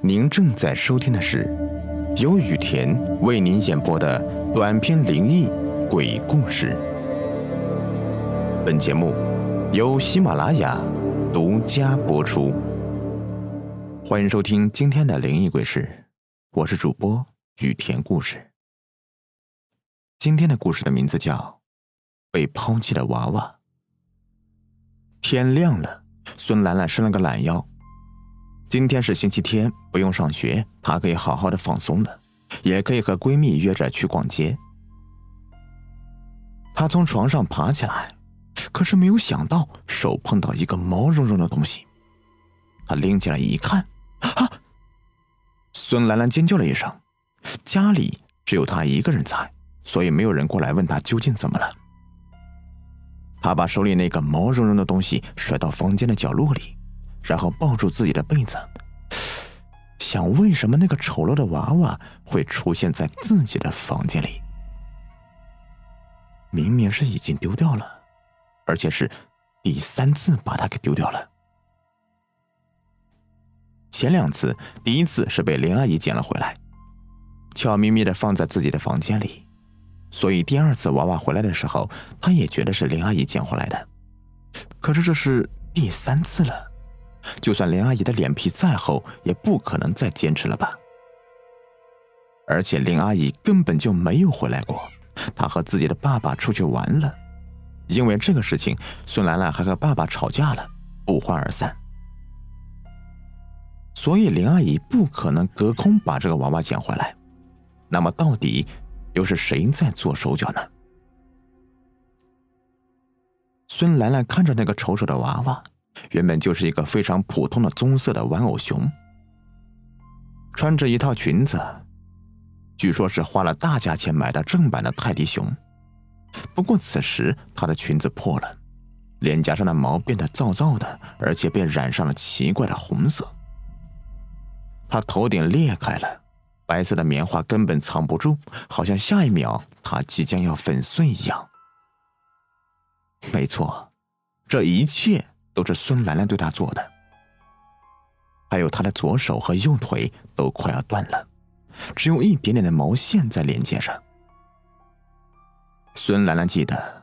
您正在收听的是由雨田为您演播的短篇灵异鬼故事。本节目由喜马拉雅独家播出。欢迎收听今天的灵异鬼事，我是主播雨田故事。今天的故事的名字叫《被抛弃的娃娃》。天亮了，孙兰兰伸了个懒腰。今天是星期天，不用上学，她可以好好的放松了，也可以和闺蜜约着去逛街。她从床上爬起来，可是没有想到手碰到一个毛茸茸的东西。她拎起来一看，啊！孙兰兰尖叫了一声。家里只有她一个人在，所以没有人过来问她究竟怎么了。她把手里那个毛茸茸的东西甩到房间的角落里。然后抱住自己的被子，想为什么那个丑陋的娃娃会出现在自己的房间里？明明是已经丢掉了，而且是第三次把它给丢掉了。前两次，第一次是被林阿姨捡了回来，悄咪咪的放在自己的房间里，所以第二次娃娃回来的时候，她也觉得是林阿姨捡回来的。可是这是第三次了。就算林阿姨的脸皮再厚，也不可能再坚持了吧？而且林阿姨根本就没有回来过，她和自己的爸爸出去玩了。因为这个事情，孙兰兰还和爸爸吵架了，不欢而散。所以林阿姨不可能隔空把这个娃娃捡回来。那么到底又是谁在做手脚呢？孙兰兰看着那个丑丑的娃娃。原本就是一个非常普通的棕色的玩偶熊，穿着一套裙子，据说是花了大价钱买的正版的泰迪熊。不过此时她的裙子破了，脸颊上的毛变得燥燥的，而且被染上了奇怪的红色。她头顶裂开了，白色的棉花根本藏不住，好像下一秒她即将要粉碎一样。没错，这一切。都是孙兰兰对他做的，还有他的左手和右腿都快要断了，只有一点点的毛线在连接上。孙兰兰记得，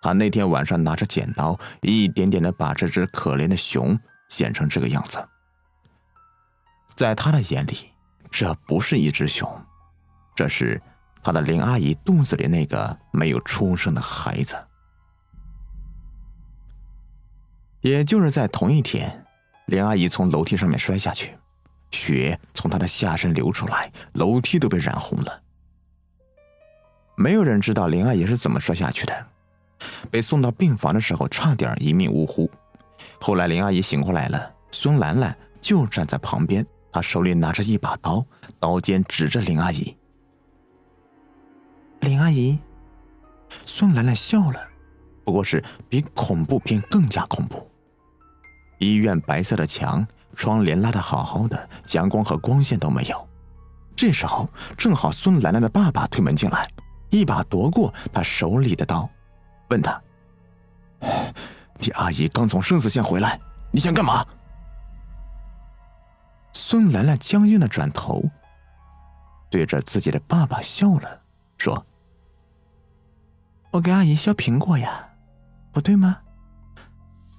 她那天晚上拿着剪刀，一点点的把这只可怜的熊剪成这个样子。在他的眼里，这不是一只熊，这是他的林阿姨肚子里那个没有出生的孩子。也就是在同一天，林阿姨从楼梯上面摔下去，血从她的下身流出来，楼梯都被染红了。没有人知道林阿姨是怎么摔下去的，被送到病房的时候差点一命呜呼。后来林阿姨醒过来了，孙兰兰就站在旁边，她手里拿着一把刀，刀尖指着林阿姨。林阿姨，孙兰兰笑了，不过是比恐怖片更加恐怖。医院白色的墙，窗帘拉得好好的，阳光和光线都没有。这时候正好孙兰兰的爸爸推门进来，一把夺过他手里的刀，问他：“你阿姨刚从生死线回来，你想干嘛？”孙兰兰僵硬的转头，对着自己的爸爸笑了，说：“我给阿姨削苹果呀，不对吗？”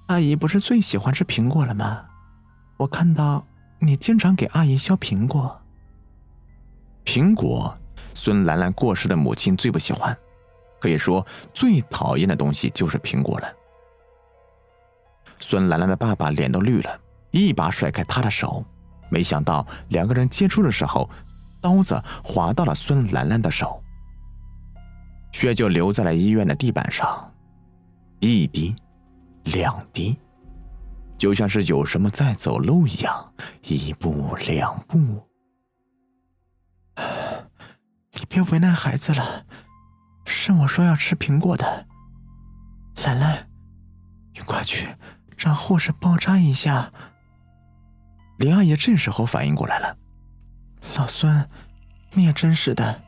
阿姨不是最喜欢吃苹果了吗？我看到你经常给阿姨削苹果。苹果，孙兰兰过世的母亲最不喜欢，可以说最讨厌的东西就是苹果了。孙兰兰的爸爸脸都绿了，一把甩开他的手，没想到两个人接触的时候，刀子划到了孙兰兰的手，血就流在了医院的地板上，一滴。两滴，就像是有什么在走路一样，一步两步。你别为难孩子了，是我说要吃苹果的。兰兰，你快去让护士包扎一下。林阿姨这时候反应过来了，老孙，你也真是的，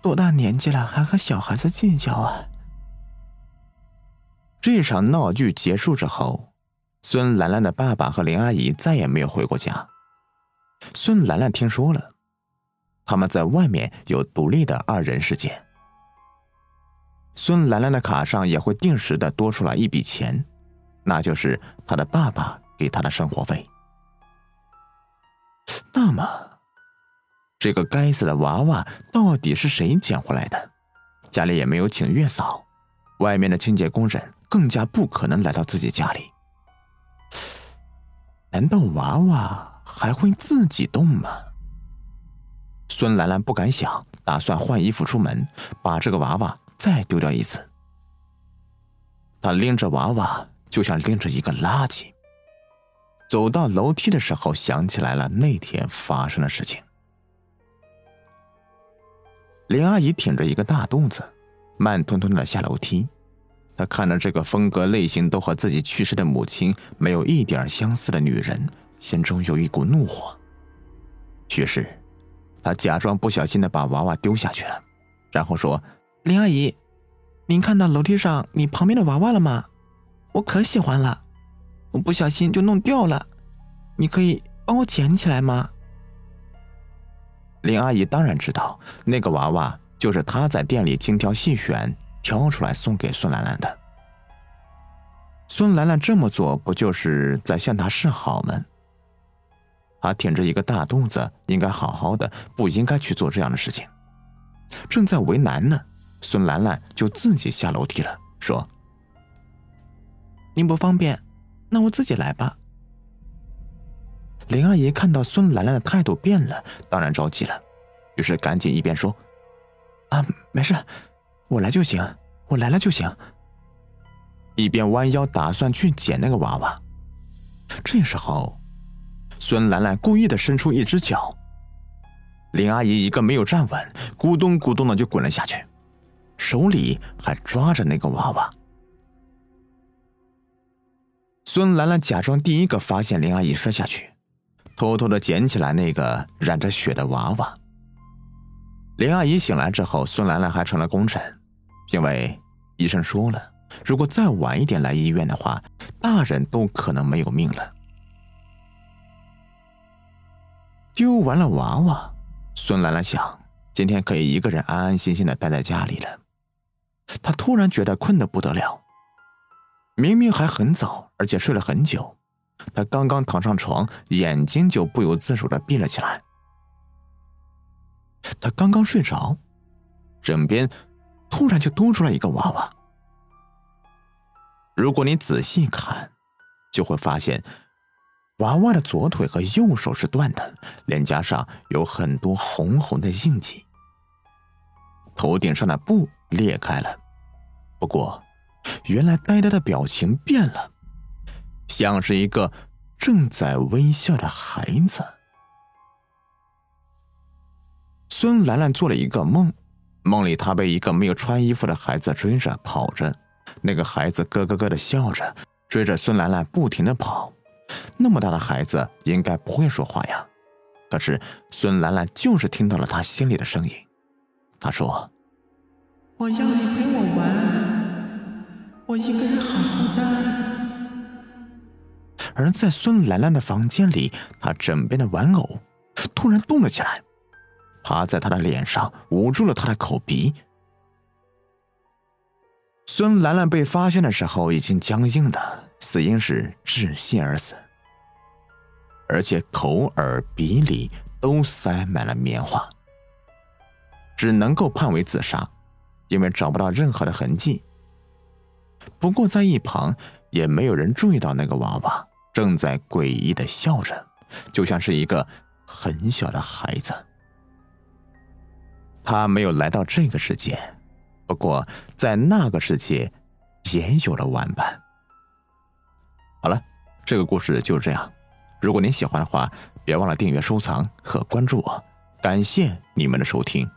多大年纪了还和小孩子计较啊！这场闹剧结束之后，孙兰兰的爸爸和林阿姨再也没有回过家。孙兰兰听说了，他们在外面有独立的二人世界。孙兰兰的卡上也会定时的多出来一笔钱，那就是她的爸爸给她的生活费。那么，这个该死的娃娃到底是谁捡回来的？家里也没有请月嫂，外面的清洁工人更加不可能来到自己家里。难道娃娃还会自己动吗？孙兰兰不敢想，打算换衣服出门，把这个娃娃再丢掉一次。她拎着娃娃，就像拎着一个垃圾。走到楼梯的时候，想起来了那天发生的事情。林阿姨挺着一个大肚子，慢吞吞的下楼梯。他看着这个风格类型都和自己去世的母亲没有一点相似的女人，心中有一股怒火。于是，他假装不小心的把娃娃丢下去了，然后说：“林阿姨，您看到楼梯上你旁边的娃娃了吗？我可喜欢了，我不小心就弄掉了，你可以帮我捡起来吗？”林阿姨当然知道，那个娃娃就是她在店里精挑细选。挑出来送给孙兰兰的。孙兰兰这么做，不就是在向他示好吗？她挺着一个大肚子，应该好好的，不应该去做这样的事情。正在为难呢，孙兰兰就自己下楼梯了，说：“您不方便，那我自己来吧。”林阿姨看到孙兰兰的态度变了，当然着急了，于是赶紧一边说：“啊，没事。”我来就行，我来了就行。一边弯腰打算去捡那个娃娃，这时候，孙兰兰故意的伸出一只脚，林阿姨一个没有站稳，咕咚咕咚的就滚了下去，手里还抓着那个娃娃。孙兰兰假装第一个发现林阿姨摔下去，偷偷的捡起来那个染着血的娃娃。林阿姨醒来之后，孙兰兰还成了功臣。因为医生说了，如果再晚一点来医院的话，大人都可能没有命了。丢完了娃娃，孙兰兰想，今天可以一个人安安心心的待在家里了。她突然觉得困得不得了，明明还很早，而且睡了很久，她刚刚躺上床，眼睛就不由自主的闭了起来。她刚刚睡着，枕边。突然就多出来一个娃娃。如果你仔细看，就会发现，娃娃的左腿和右手是断的，脸颊上有很多红红的印记，头顶上的布裂开了。不过，原来呆呆的表情变了，像是一个正在微笑的孩子。孙兰兰做了一个梦。梦里，他被一个没有穿衣服的孩子追着跑着，那个孩子咯咯咯的笑着，追着孙兰兰不停的跑。那么大的孩子应该不会说话呀，可是孙兰兰就是听到了他心里的声音。他说：“我要你陪我玩，我一个人好孤单。”而在孙兰兰的房间里，她枕边的玩偶突然动了起来。趴在他的脸上，捂住了他的口鼻。孙兰兰被发现的时候已经僵硬的，死因是窒息而死，而且口耳鼻里都塞满了棉花，只能够判为自杀，因为找不到任何的痕迹。不过在一旁也没有人注意到那个娃娃正在诡异的笑着，就像是一个很小的孩子。他没有来到这个世界，不过在那个世界也有了玩伴。好了，这个故事就是这样。如果您喜欢的话，别忘了订阅、收藏和关注我。感谢你们的收听。